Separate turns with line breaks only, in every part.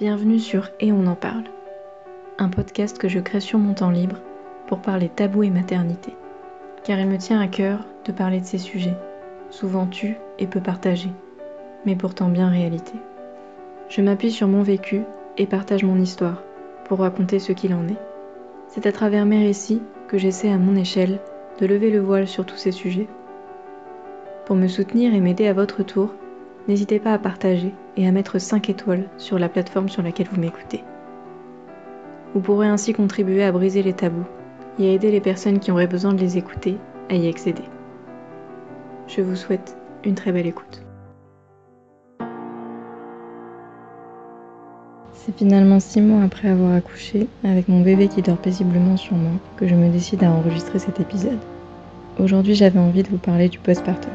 Bienvenue sur Et on en parle, un podcast que je crée sur mon temps libre pour parler tabou et maternité, car il me tient à cœur de parler de ces sujets, souvent tus et peu partagés, mais pourtant bien réalité. Je m'appuie sur mon vécu et partage mon histoire pour raconter ce qu'il en est. C'est à travers mes récits que j'essaie à mon échelle de lever le voile sur tous ces sujets. Pour me soutenir et m'aider à votre tour, n'hésitez pas à partager et à mettre 5 étoiles sur la plateforme sur laquelle vous m'écoutez. Vous pourrez ainsi contribuer à briser les tabous et à aider les personnes qui auraient besoin de les écouter à y accéder. Je vous souhaite une très belle écoute. C'est finalement six mois après avoir accouché, avec mon bébé qui dort paisiblement sur moi, que je me décide à enregistrer cet épisode. Aujourd'hui, j'avais envie de vous parler du postpartum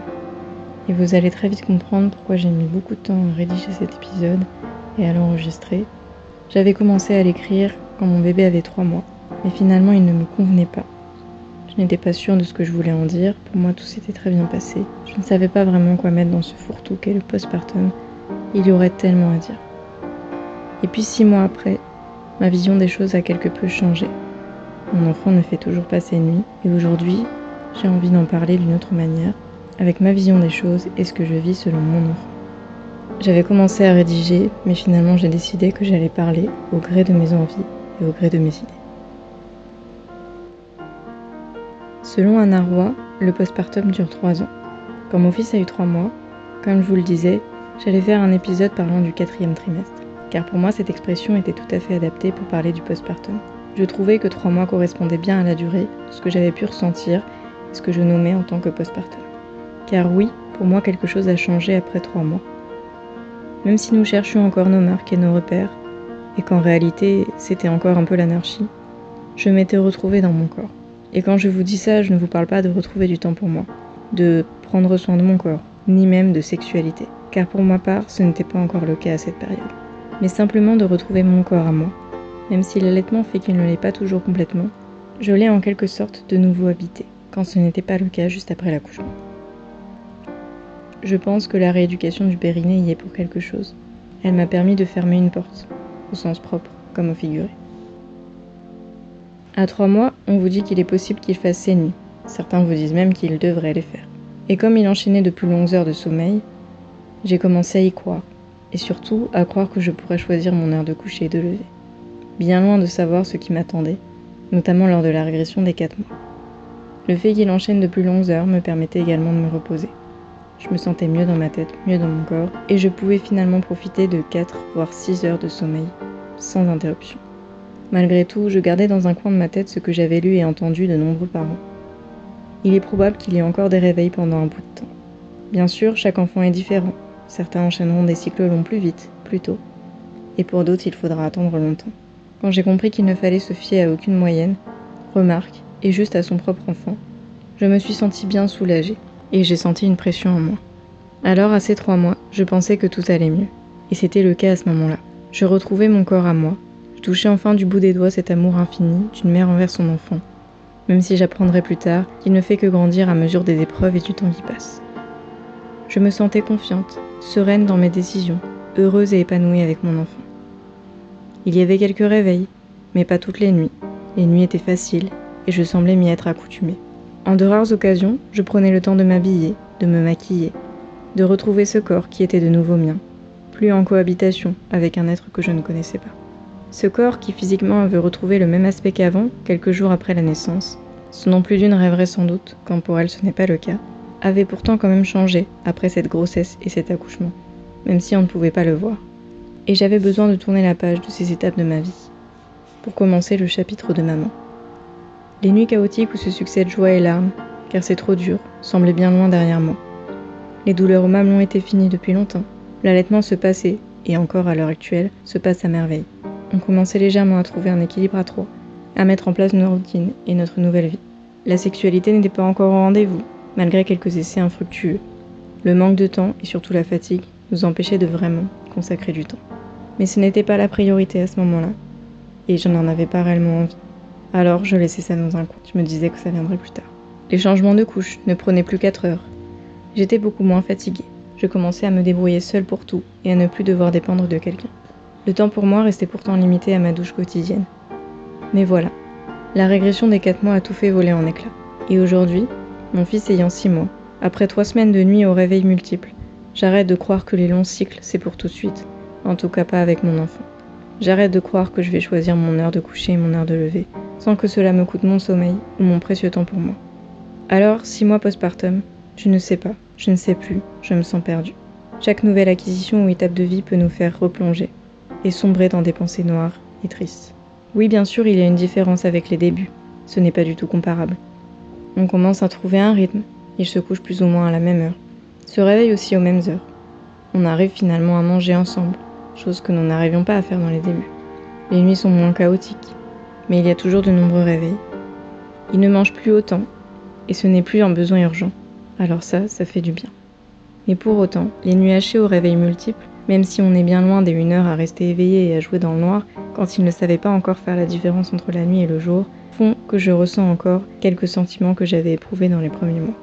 et vous allez très vite comprendre pourquoi j'ai mis beaucoup de temps à rédiger cet épisode et à l'enregistrer. J'avais commencé à l'écrire quand mon bébé avait trois mois, mais finalement il ne me convenait pas. Je n'étais pas sûre de ce que je voulais en dire, pour moi tout s'était très bien passé. Je ne savais pas vraiment quoi mettre dans ce fourre-tout qu'est le postpartum, il y aurait tellement à dire. Et puis six mois après, ma vision des choses a quelque peu changé. Mon enfant ne fait toujours pas ses nuits, et aujourd'hui, j'ai envie d'en parler d'une autre manière, avec ma vision des choses et ce que je vis selon mon enfant. J'avais commencé à rédiger, mais finalement j'ai décidé que j'allais parler au gré de mes envies et au gré de mes idées. Selon Anna Roy, le postpartum dure 3 ans. Quand mon fils a eu 3 mois, comme je vous le disais, j'allais faire un épisode parlant du quatrième trimestre, car pour moi cette expression était tout à fait adaptée pour parler du postpartum. Je trouvais que 3 mois correspondaient bien à la durée ce que j'avais pu ressentir et ce que je nommais en tant que postpartum. Car oui, pour moi quelque chose a changé après trois mois. Même si nous cherchions encore nos marques et nos repères, et qu'en réalité c'était encore un peu l'anarchie, je m'étais retrouvée dans mon corps. Et quand je vous dis ça, je ne vous parle pas de retrouver du temps pour moi, de prendre soin de mon corps, ni même de sexualité, car pour ma part ce n'était pas encore le cas à cette période, mais simplement de retrouver mon corps à moi. Même si l'allaitement fait qu'il ne l'est pas toujours complètement, je l'ai en quelque sorte de nouveau habité, quand ce n'était pas le cas juste après l'accouchement. Je pense que la rééducation du périnée y est pour quelque chose. Elle m'a permis de fermer une porte, au sens propre comme au figuré. À trois mois, on vous dit qu'il est possible qu'il fasse ses nuits. Certains vous disent même qu'il devrait les faire. Et comme il enchaînait de plus longues heures de sommeil, j'ai commencé à y croire. Et surtout à croire que je pourrais choisir mon heure de coucher et de lever. Bien loin de savoir ce qui m'attendait, notamment lors de la régression des quatre mois. Le fait qu'il enchaîne de plus longues heures me permettait également de me reposer. Je me sentais mieux dans ma tête, mieux dans mon corps, et je pouvais finalement profiter de 4 voire 6 heures de sommeil, sans interruption. Malgré tout, je gardais dans un coin de ma tête ce que j'avais lu et entendu de nombreux parents. Il est probable qu'il y ait encore des réveils pendant un bout de temps. Bien sûr, chaque enfant est différent. Certains enchaîneront des cycles longs plus vite, plus tôt. Et pour d'autres, il faudra attendre longtemps. Quand j'ai compris qu'il ne fallait se fier à aucune moyenne, remarque, et juste à son propre enfant, je me suis sentie bien soulagée et j'ai senti une pression en moi. Alors, à ces trois mois, je pensais que tout allait mieux. Et c'était le cas à ce moment-là. Je retrouvais mon corps à moi. Je touchais enfin du bout des doigts cet amour infini d'une mère envers son enfant. Même si j'apprendrai plus tard qu'il ne fait que grandir à mesure des épreuves et du temps qui passe. Je me sentais confiante, sereine dans mes décisions, heureuse et épanouie avec mon enfant. Il y avait quelques réveils, mais pas toutes les nuits. Les nuits étaient faciles et je semblais m'y être accoutumée. En de rares occasions, je prenais le temps de m'habiller, de me maquiller, de retrouver ce corps qui était de nouveau mien, plus en cohabitation avec un être que je ne connaissais pas. Ce corps qui physiquement avait retrouvé le même aspect qu'avant, quelques jours après la naissance, ce dont plus d'une rêverait sans doute, quand pour elle ce n'est pas le cas, avait pourtant quand même changé après cette grossesse et cet accouchement, même si on ne pouvait pas le voir. Et j'avais besoin de tourner la page de ces étapes de ma vie, pour commencer le chapitre de maman. Les nuits chaotiques où se succèdent joie et larmes, car c'est trop dur, semblaient bien loin derrière moi. Les douleurs au mamelon étaient finies depuis longtemps. L'allaitement se passait, et encore à l'heure actuelle, se passe à merveille. On commençait légèrement à trouver un équilibre à trois, à mettre en place nos routines et notre nouvelle vie. La sexualité n'était pas encore au rendez-vous, malgré quelques essais infructueux. Le manque de temps et surtout la fatigue nous empêchaient de vraiment consacrer du temps. Mais ce n'était pas la priorité à ce moment-là, et je n'en avais pas réellement envie. Alors je laissais ça dans un coin. Je me disais que ça viendrait plus tard. Les changements de couche ne prenaient plus 4 heures. J'étais beaucoup moins fatiguée. Je commençais à me débrouiller seule pour tout et à ne plus devoir dépendre de quelqu'un. Le temps pour moi restait pourtant limité à ma douche quotidienne. Mais voilà, la régression des 4 mois a tout fait voler en éclats. Et aujourd'hui, mon fils ayant 6 mois, après 3 semaines de nuit au réveil multiple, j'arrête de croire que les longs cycles, c'est pour tout de suite. En tout cas pas avec mon enfant. J'arrête de croire que je vais choisir mon heure de coucher et mon heure de lever, sans que cela me coûte mon sommeil ou mon précieux temps pour moi. Alors, 6 mois postpartum, je ne sais pas, je ne sais plus, je me sens perdue. Chaque nouvelle acquisition ou étape de vie peut nous faire replonger et sombrer dans des pensées noires et tristes. Oui, bien sûr, il y a une différence avec les débuts. Ce n'est pas du tout comparable. On commence à trouver un rythme. Il se couche plus ou moins à la même heure. Se réveille aussi aux mêmes heures. On arrive finalement à manger ensemble, chose que nous n'arrivions pas à faire dans les débuts. Les nuits sont moins chaotiques, mais il y a toujours de nombreux réveils. Il ne mange plus autant, et ce n'est plus un besoin urgent. Alors ça, ça fait du bien. Mais pour autant, les nuits hachées au réveil multiple, même si on est bien loin des une heure à rester éveillé et à jouer dans le noir, quand il ne savait pas encore faire la différence entre la nuit et le jour, font que je ressens encore quelques sentiments que j'avais éprouvés dans les premiers mois.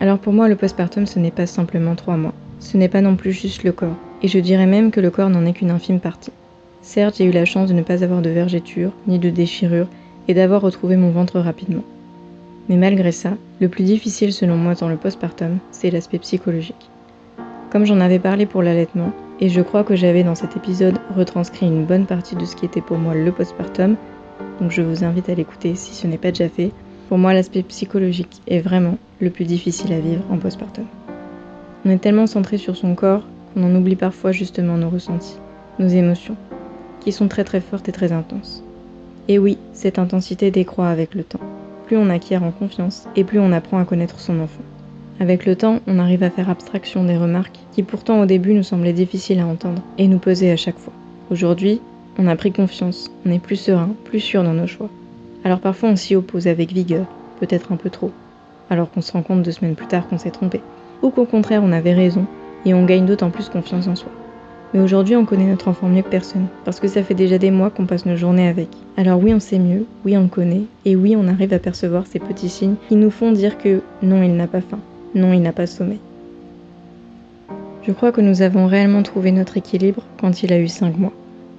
Alors pour moi, le postpartum, ce n'est pas simplement trois mois. Ce n'est pas non plus juste le corps. Et je dirais même que le corps n'en est qu'une infime partie. Certes, j'ai eu la chance de ne pas avoir de vergéture, ni de déchirure, et d'avoir retrouvé mon ventre rapidement. Mais malgré ça, le plus difficile selon moi dans le postpartum, c'est l'aspect psychologique. Comme j'en avais parlé pour l'allaitement, et je crois que j'avais dans cet épisode retranscrit une bonne partie de ce qui était pour moi le postpartum, donc je vous invite à l'écouter si ce n'est pas déjà fait. Pour moi, l'aspect psychologique est vraiment le plus difficile à vivre en postpartum. On est tellement centré sur son corps qu'on en oublie parfois justement nos ressentis, nos émotions, qui sont très très fortes et très intenses. Et oui, cette intensité décroît avec le temps. Plus on acquiert en confiance et plus on apprend à connaître son enfant. Avec le temps, on arrive à faire abstraction des remarques qui pourtant au début nous semblaient difficiles à entendre et nous pesaient à chaque fois. Aujourd'hui, on a pris confiance, on est plus serein, plus sûr dans nos choix. Alors parfois on s'y oppose avec vigueur, peut-être un peu trop, alors qu'on se rend compte deux semaines plus tard qu'on s'est trompé, ou qu'au contraire on avait raison et on gagne d'autant plus confiance en soi. Mais aujourd'hui on connaît notre enfant mieux que personne, parce que ça fait déjà des mois qu'on passe nos journées avec. Alors oui on sait mieux, oui on le connaît, et oui on arrive à percevoir ces petits signes qui nous font dire que non il n'a pas faim, non, il n'a pas sommeil. Je crois que nous avons réellement trouvé notre équilibre quand il a eu 5 mois.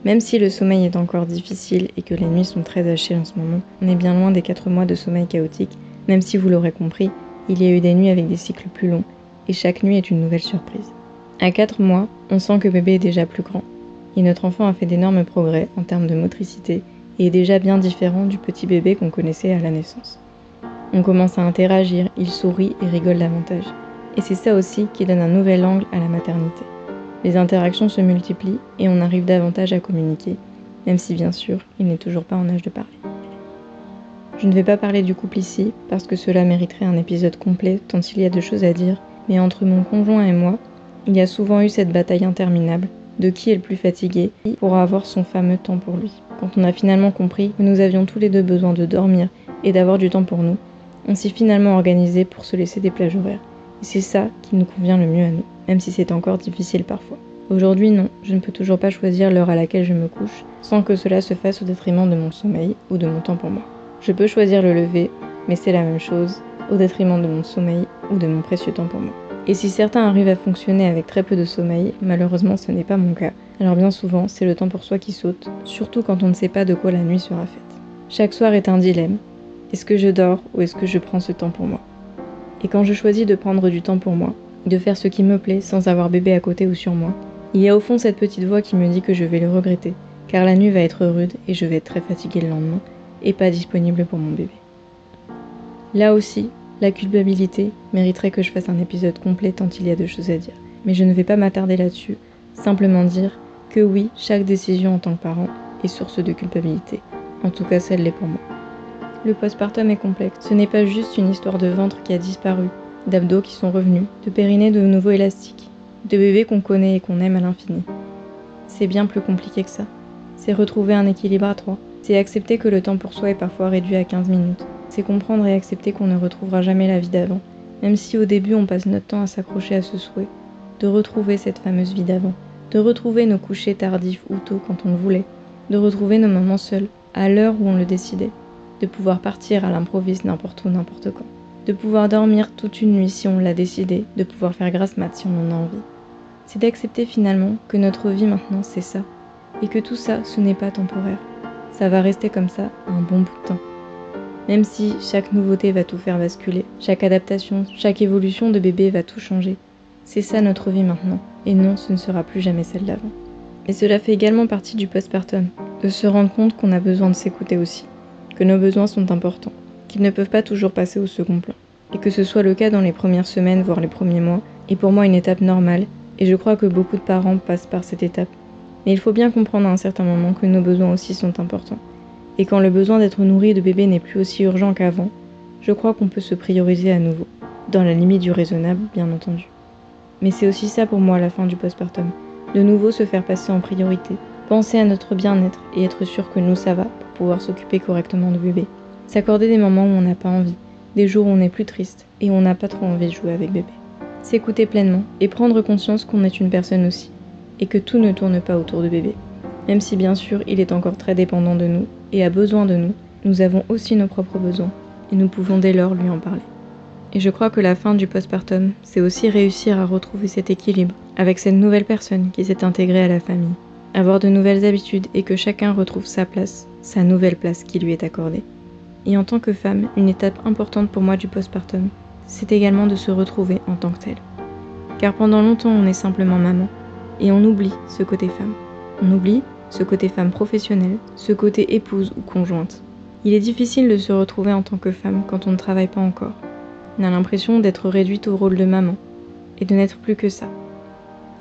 Même si le sommeil est encore difficile et que les nuits sont très hachées en ce moment, on est bien loin des 4 mois de sommeil chaotique, même si vous l'aurez compris, il y a eu des nuits avec des cycles plus longs, et chaque nuit est une nouvelle surprise. À 4 mois, on sent que bébé est déjà plus grand, et notre enfant a fait d'énormes progrès en termes de motricité et est déjà bien différent du petit bébé qu'on connaissait à la naissance. On commence à interagir, il sourit et rigole davantage. Et c'est ça aussi qui donne un nouvel angle à la maternité. Les interactions se multiplient et on arrive davantage à communiquer, même si bien sûr il n'est toujours pas en âge de parler. Je ne vais pas parler du couple ici, parce que cela mériterait un épisode complet tant il y a de choses à dire, mais entre mon conjoint et moi, il y a souvent eu cette bataille interminable de qui est le plus fatigué pour avoir son fameux temps pour lui. Quand on a finalement compris que nous avions tous les deux besoin de dormir et d'avoir du temps pour nous, on s'est finalement organisé pour se laisser des plages horaires. Et c'est ça qui nous convient le mieux à nous, même si c'est encore difficile parfois. Aujourd'hui, non, je ne peux toujours pas choisir l'heure à laquelle je me couche sans que cela se fasse au détriment de mon sommeil ou de mon temps pour moi. Je peux choisir le lever, mais c'est la même chose, au détriment de mon sommeil ou de mon précieux temps pour moi. Et si certains arrivent à fonctionner avec très peu de sommeil, malheureusement ce n'est pas mon cas. Alors bien souvent, c'est le temps pour soi qui saute, surtout quand on ne sait pas de quoi la nuit sera faite. Chaque soir est un dilemme, est-ce que je dors ou est-ce que je prends ce temps pour moi? Et quand je choisis de prendre du temps pour moi, de faire ce qui me plaît sans avoir bébé à côté ou sur moi, il y a au fond cette petite voix qui me dit que je vais le regretter, car la nuit va être rude et je vais être très fatiguée le lendemain et pas disponible pour mon bébé. Là aussi, la culpabilité mériterait que je fasse un épisode complet tant il y a de choses à dire. Mais je ne vais pas m'attarder là-dessus, simplement dire que oui, chaque décision en tant que parent est source de culpabilité. En tout cas, celle l'est pour moi. Le postpartum est complexe. Ce n'est pas juste une histoire de ventre qui a disparu, d'abdos qui sont revenus, de périnée de nouveau élastique, de bébés qu'on connaît et qu'on aime à l'infini. C'est bien plus compliqué que ça. C'est retrouver un équilibre à trois. C'est accepter que le temps pour soi est parfois réduit à 15 minutes. C'est comprendre et accepter qu'on ne retrouvera jamais la vie d'avant, même si au début on passe notre temps à s'accrocher à ce souhait, de retrouver cette fameuse vie d'avant, de retrouver nos couchers tardifs ou tôt quand on le voulait, de retrouver nos moments seuls, à l'heure où on le décidait, de pouvoir partir à l'improviste n'importe où, n'importe quand, de pouvoir dormir toute une nuit si on l'a décidé, de pouvoir faire grasse mat si on en a envie. C'est d'accepter finalement que notre vie maintenant c'est ça, et que tout ça, ce n'est pas temporaire. Ça va rester comme ça un bon bout de temps. Même si chaque nouveauté va tout faire basculer, chaque adaptation, chaque évolution de bébé va tout changer. C'est ça notre vie maintenant, et non, ce ne sera plus jamais celle d'avant. Et cela fait également partie du postpartum, de se rendre compte qu'on a besoin de s'écouter aussi, que nos besoins sont importants, qu'ils ne peuvent pas toujours passer au second plan, et que ce soit le cas dans les premières semaines, voire les premiers mois, est pour moi une étape normale, et je crois que beaucoup de parents passent par cette étape. Mais il faut bien comprendre à un certain moment que nos besoins aussi sont importants, et quand le besoin d'être nourri de bébé n'est plus aussi urgent qu'avant, je crois qu'on peut se prioriser à nouveau, dans la limite du raisonnable, bien entendu. Mais c'est aussi ça pour moi la fin du postpartum, de nouveau se faire passer en priorité, penser à notre bien-être et être sûr que nous ça va pour pouvoir s'occuper correctement de bébé. S'accorder des moments où on n'a pas envie, des jours où on est plus triste et où on n'a pas trop envie de jouer avec bébé. S'écouter pleinement et prendre conscience qu'on est une personne aussi, et que tout ne tourne pas autour de bébé. Même si bien sûr il est encore très dépendant de nous et a besoin de nous, nous avons aussi nos propres besoins, et nous pouvons dès lors lui en parler. Et je crois que la fin du postpartum, c'est aussi réussir à retrouver cet équilibre avec cette nouvelle personne qui s'est intégrée à la famille. Avoir de nouvelles habitudes et que chacun retrouve sa place, sa nouvelle place qui lui est accordée. Et en tant que femme, une étape importante pour moi du postpartum, c'est également de se retrouver en tant que telle. Car pendant longtemps, on est simplement maman, et on oublie ce côté femme. On oublie ce côté femme professionnelle, ce côté épouse ou conjointe. Il est difficile de se retrouver en tant que femme quand on ne travaille pas encore, on a l'impression d'être réduite au rôle de maman et de n'être plus que ça.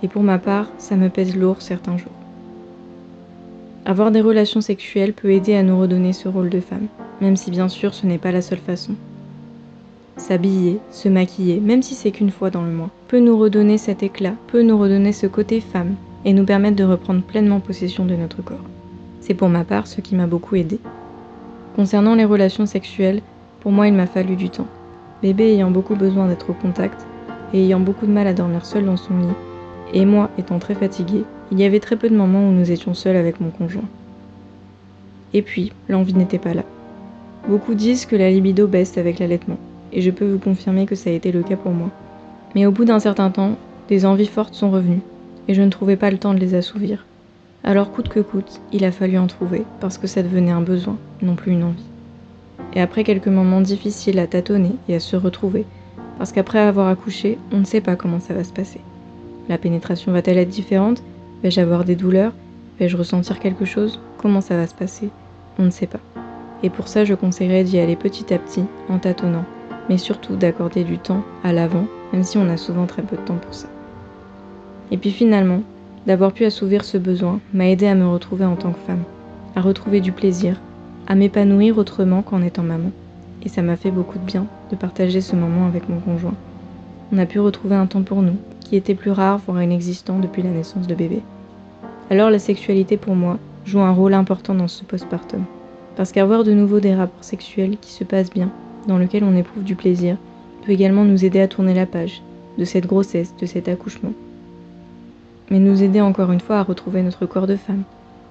Et pour ma part, ça me pèse lourd certains jours. Avoir des relations sexuelles peut aider à nous redonner ce rôle de femme, même si bien sûr ce n'est pas la seule façon. S'habiller, se maquiller, même si c'est qu'une fois dans le mois, peut nous redonner cet éclat, peut nous redonner ce côté femme et nous permettre de reprendre pleinement possession de notre corps. C'est pour ma part ce qui m'a beaucoup aidé. Concernant les relations sexuelles, pour moi il m'a fallu du temps. Bébé ayant beaucoup besoin d'être au contact et ayant beaucoup de mal à dormir seul dans son lit, et moi étant très fatiguée, il y avait très peu de moments où nous étions seuls avec mon conjoint. Et puis, l'envie n'était pas là. Beaucoup disent que la libido baisse avec l'allaitement, et je peux vous confirmer que ça a été le cas pour moi. Mais au bout d'un certain temps, des envies fortes sont revenues, et je ne trouvais pas le temps de les assouvir. Alors coûte que coûte, il a fallu en trouver, parce que ça devenait un besoin, non plus une envie et après quelques moments difficiles à tâtonner et à se retrouver, parce qu'après avoir accouché, on ne sait pas comment ça va se passer. La pénétration va-t-elle être différente? Vais-je avoir des douleurs? Vais-je ressentir quelque chose? Comment ça va se passer? On ne sait pas. Et pour ça, je conseillerais d'y aller petit à petit, en tâtonnant, mais surtout d'accorder du temps à l'avant, même si on a souvent très peu de temps pour ça. Et puis finalement, d'avoir pu assouvir ce besoin m'a aidé à me retrouver en tant que femme, à retrouver du plaisir, à m'épanouir autrement qu'en étant maman. Et ça m'a fait beaucoup de bien de partager ce moment avec mon conjoint. On a pu retrouver un temps pour nous, qui était plus rare, voire inexistant depuis la naissance de bébé. Alors la sexualité pour moi joue un rôle important dans ce postpartum. Parce qu'avoir de nouveau des rapports sexuels qui se passent bien, dans lesquels on éprouve du plaisir, peut également nous aider à tourner la page de cette grossesse, de cet accouchement. Mais nous aider encore une fois à retrouver notre corps de femme,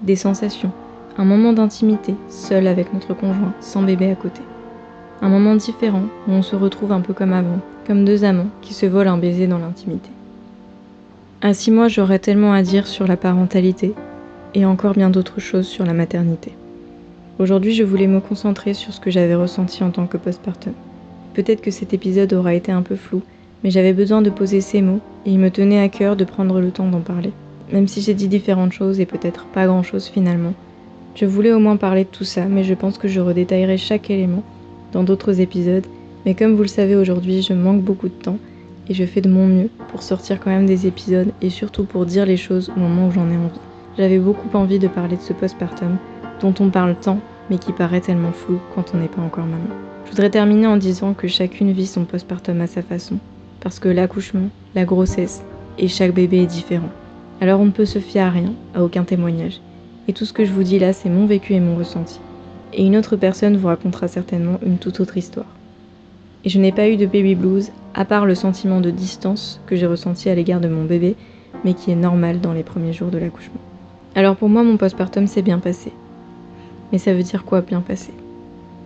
des sensations, un moment d'intimité, seul avec notre conjoint, sans bébé à côté. Un moment différent où on se retrouve un peu comme avant, comme deux amants qui se volent un baiser dans l'intimité. À six mois, j'aurais tellement à dire sur la parentalité et encore bien d'autres choses sur la maternité. Aujourd'hui, je voulais me concentrer sur ce que j'avais ressenti en tant que postpartum. Peut-être que cet épisode aura été un peu flou, mais j'avais besoin de poser ces mots et il me tenait à cœur de prendre le temps d'en parler. Même si j'ai dit différentes choses et peut-être pas grand-chose finalement, je voulais au moins parler de tout ça, mais je pense que je redétaillerai chaque élément dans d'autres épisodes. Mais comme vous le savez aujourd'hui, je manque beaucoup de temps et je fais de mon mieux pour sortir quand même des épisodes et surtout pour dire les choses au moment où j'en ai envie. J'avais beaucoup envie de parler de ce postpartum dont on parle tant mais qui paraît tellement flou quand on n'est pas encore maman. Je voudrais terminer en disant que chacune vit son postpartum à sa façon parce que l'accouchement, la grossesse et chaque bébé est différent. Alors on ne peut se fier à rien, à aucun témoignage. Et tout ce que je vous dis là, c'est mon vécu et mon ressenti. Et une autre personne vous racontera certainement une toute autre histoire. Et je n'ai pas eu de baby blues, à part le sentiment de distance que j'ai ressenti à l'égard de mon bébé, mais qui est normal dans les premiers jours de l'accouchement. Alors pour moi, mon postpartum s'est bien passé. Mais ça veut dire quoi bien passé?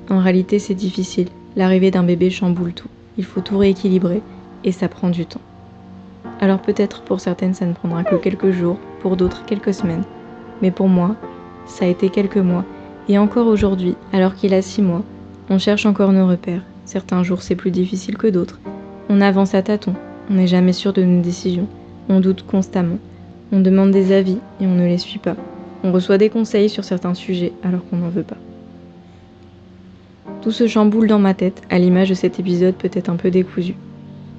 En réalité, c'est difficile. L'arrivée d'un bébé chamboule tout. Il faut tout rééquilibrer, et ça prend du temps. Alors peut-être pour certaines ça ne prendra que quelques jours, pour d'autres quelques semaines, Mais pour moi, ça a été quelques mois, et encore aujourd'hui, alors qu'il a six mois, on cherche encore nos repères. Certains jours c'est plus difficile que d'autres. On avance à tâtons, on n'est jamais sûr de nos décisions, on doute constamment, on demande des avis et on ne les suit pas. On reçoit des conseils sur certains sujets alors qu'on n'en veut pas. Tout se chamboule dans ma tête, à l'image de cet épisode peut-être un peu décousu.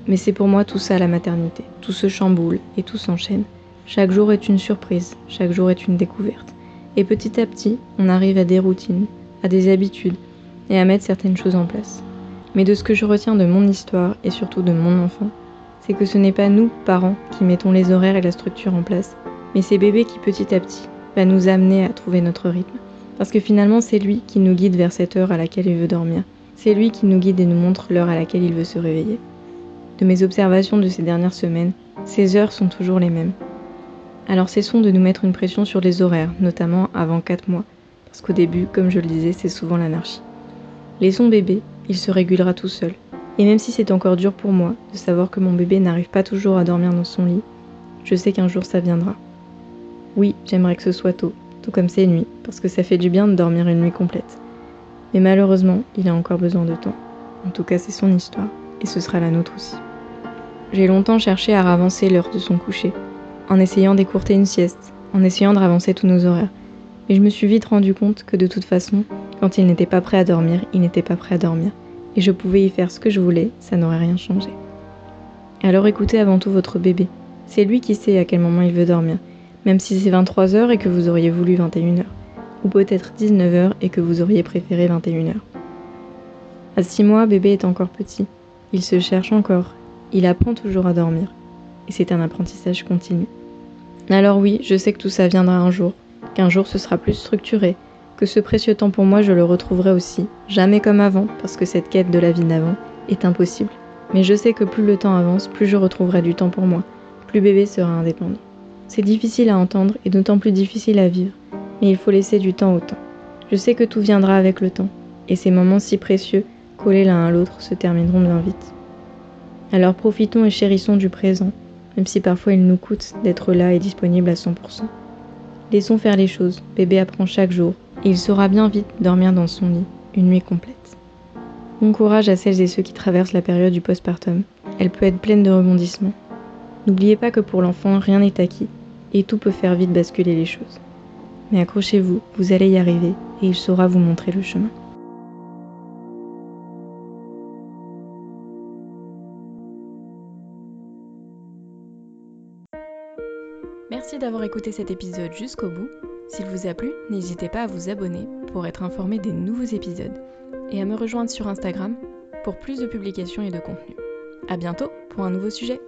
Mais c'est pour moi tout ça la maternité. Tout se chamboule et tout s'enchaîne. Chaque jour est une surprise, chaque jour est une découverte. Et petit à petit, on arrive à des routines, à des habitudes et à mettre certaines choses en place. Mais de ce que je retiens de mon histoire et surtout de mon enfant, c'est que ce n'est pas nous, parents, qui mettons les horaires et la structure en place, mais c'est bébé qui petit à petit va nous amener à trouver notre rythme. Parce que finalement, c'est lui qui nous guide vers cette heure à laquelle il veut dormir. C'est lui qui nous guide et nous montre l'heure à laquelle il veut se réveiller. Mes observations de ces dernières semaines, ces heures sont toujours les mêmes. Alors cessons de nous mettre une pression sur les horaires, notamment avant 4 mois, parce qu'au début, comme je le disais, c'est souvent l'anarchie. Laissons bébé, il se régulera tout seul. Et même si c'est encore dur pour moi de savoir que mon bébé n'arrive pas toujours à dormir dans son lit, je sais qu'un jour ça viendra. Oui, j'aimerais que ce soit tôt, tout comme ces nuits, parce que ça fait du bien de dormir une nuit complète. Mais malheureusement, il a encore besoin de temps. En tout cas, c'est son histoire, et ce sera la nôtre aussi. J'ai longtemps cherché à ravancer l'heure de son coucher, en essayant d'écourter une sieste, en essayant de ravancer tous nos horaires. Mais je me suis vite rendu compte que de toute façon, quand il n'était pas prêt à dormir, il n'était pas prêt à dormir. Et je pouvais y faire ce que je voulais, ça n'aurait rien changé. Alors écoutez avant tout votre bébé. C'est lui qui sait à quel moment il veut dormir, même si c'est 23h et que vous auriez voulu 21h. Ou peut-être 19h et que vous auriez préféré 21h. À 6 mois, bébé est encore petit. Il se cherche encore. Il apprend toujours à dormir. Et c'est un apprentissage continu. Alors oui, je sais que tout ça viendra un jour, qu'un jour ce sera plus structuré, que ce précieux temps pour moi je le retrouverai aussi, jamais comme avant, parce que cette quête de la vie d'avant est impossible. Mais je sais que plus le temps avance, plus je retrouverai du temps pour moi, plus bébé sera indépendant. C'est difficile à entendre et d'autant plus difficile à vivre, mais il faut laisser du temps au temps. Je sais que tout viendra avec le temps, et ces moments si précieux, collés l'un à l'autre, se termineront bien vite. Alors profitons et chérissons du présent, même si parfois il nous coûte d'être là et disponible à 100%. Laissons faire les choses, bébé apprend chaque jour, et il saura bien vite dormir dans son lit, une nuit complète. Bon courage à celles et ceux qui traversent la période du postpartum. Elle peut être pleine de rebondissements. N'oubliez pas que pour l'enfant, rien n'est acquis, et tout peut faire vite basculer les choses. Mais accrochez-vous, vous allez y arriver, et il saura vous montrer le chemin. D'avoir écouté cet épisode jusqu'au bout. S'il vous a plu, n'hésitez pas à vous abonner pour être informé des nouveaux épisodes et à me rejoindre sur Instagram pour plus de publications et de contenu. A bientôt pour un nouveau sujet.